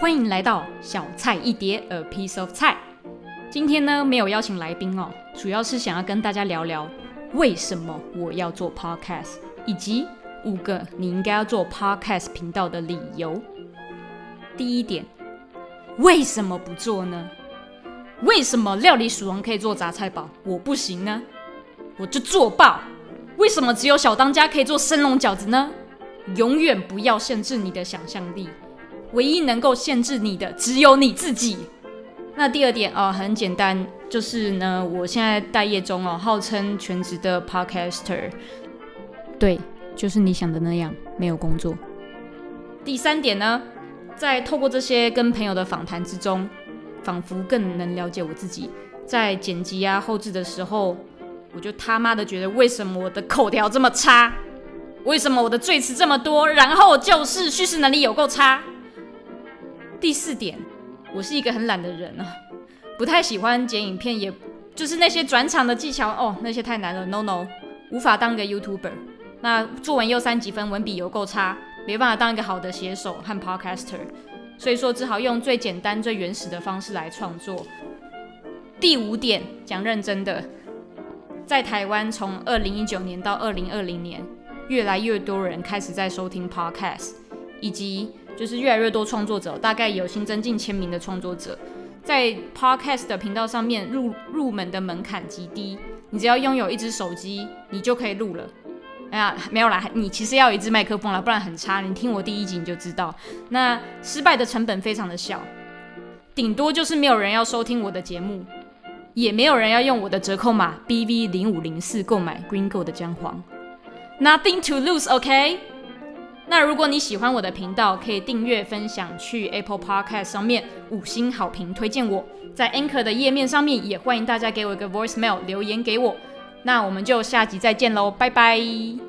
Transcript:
欢迎来到小菜一碟，A piece of 菜。今天呢，没有邀请来宾哦，主要是想要跟大家聊聊为什么我要做 podcast，以及五个你应该要做 podcast 频道的理由。第一点，为什么不做呢？为什么料理鼠王可以做杂菜包，我不行呢？我就做爆！为什么只有小当家可以做生龙饺子呢？永远不要限制你的想象力，唯一能够限制你的只有你自己。那第二点哦，很简单，就是呢，我现在待业中哦，号称全职的 podcaster，对，就是你想的那样，没有工作。第三点呢，在透过这些跟朋友的访谈之中，仿佛更能了解我自己，在剪辑啊后置的时候。我就他妈的觉得，为什么我的口条这么差？为什么我的赘词这么多？然后就是叙事能力有够差。第四点，我是一个很懒的人啊，不太喜欢剪影片，也就是那些转场的技巧哦，那些太难了，no no，无法当个 YouTuber。那作文又三级分，文笔又够差，没办法当一个好的写手和 Podcaster，所以说只好用最简单、最原始的方式来创作。第五点，讲认真的。在台湾，从二零一九年到二零二零年，越来越多人开始在收听 Podcast，以及就是越来越多创作者，大概有新增近千名的创作者，在 Podcast 的频道上面入入门的门槛极低，你只要拥有一支手机，你就可以录了。哎呀，没有啦，你其实要有一支麦克风啦，不然很差。你听我第一集你就知道，那失败的成本非常的小，顶多就是没有人要收听我的节目。也没有人要用我的折扣码 BV 零五零四购买 Green Go 的姜黄，Nothing to lose，OK？那如果你喜欢我的频道，可以订阅、分享，去 Apple Podcast 上面五星好评推荐我，在 Anchor 的页面上面也欢迎大家给我一个 Voicemail 留言给我。那我们就下集再见喽，拜拜。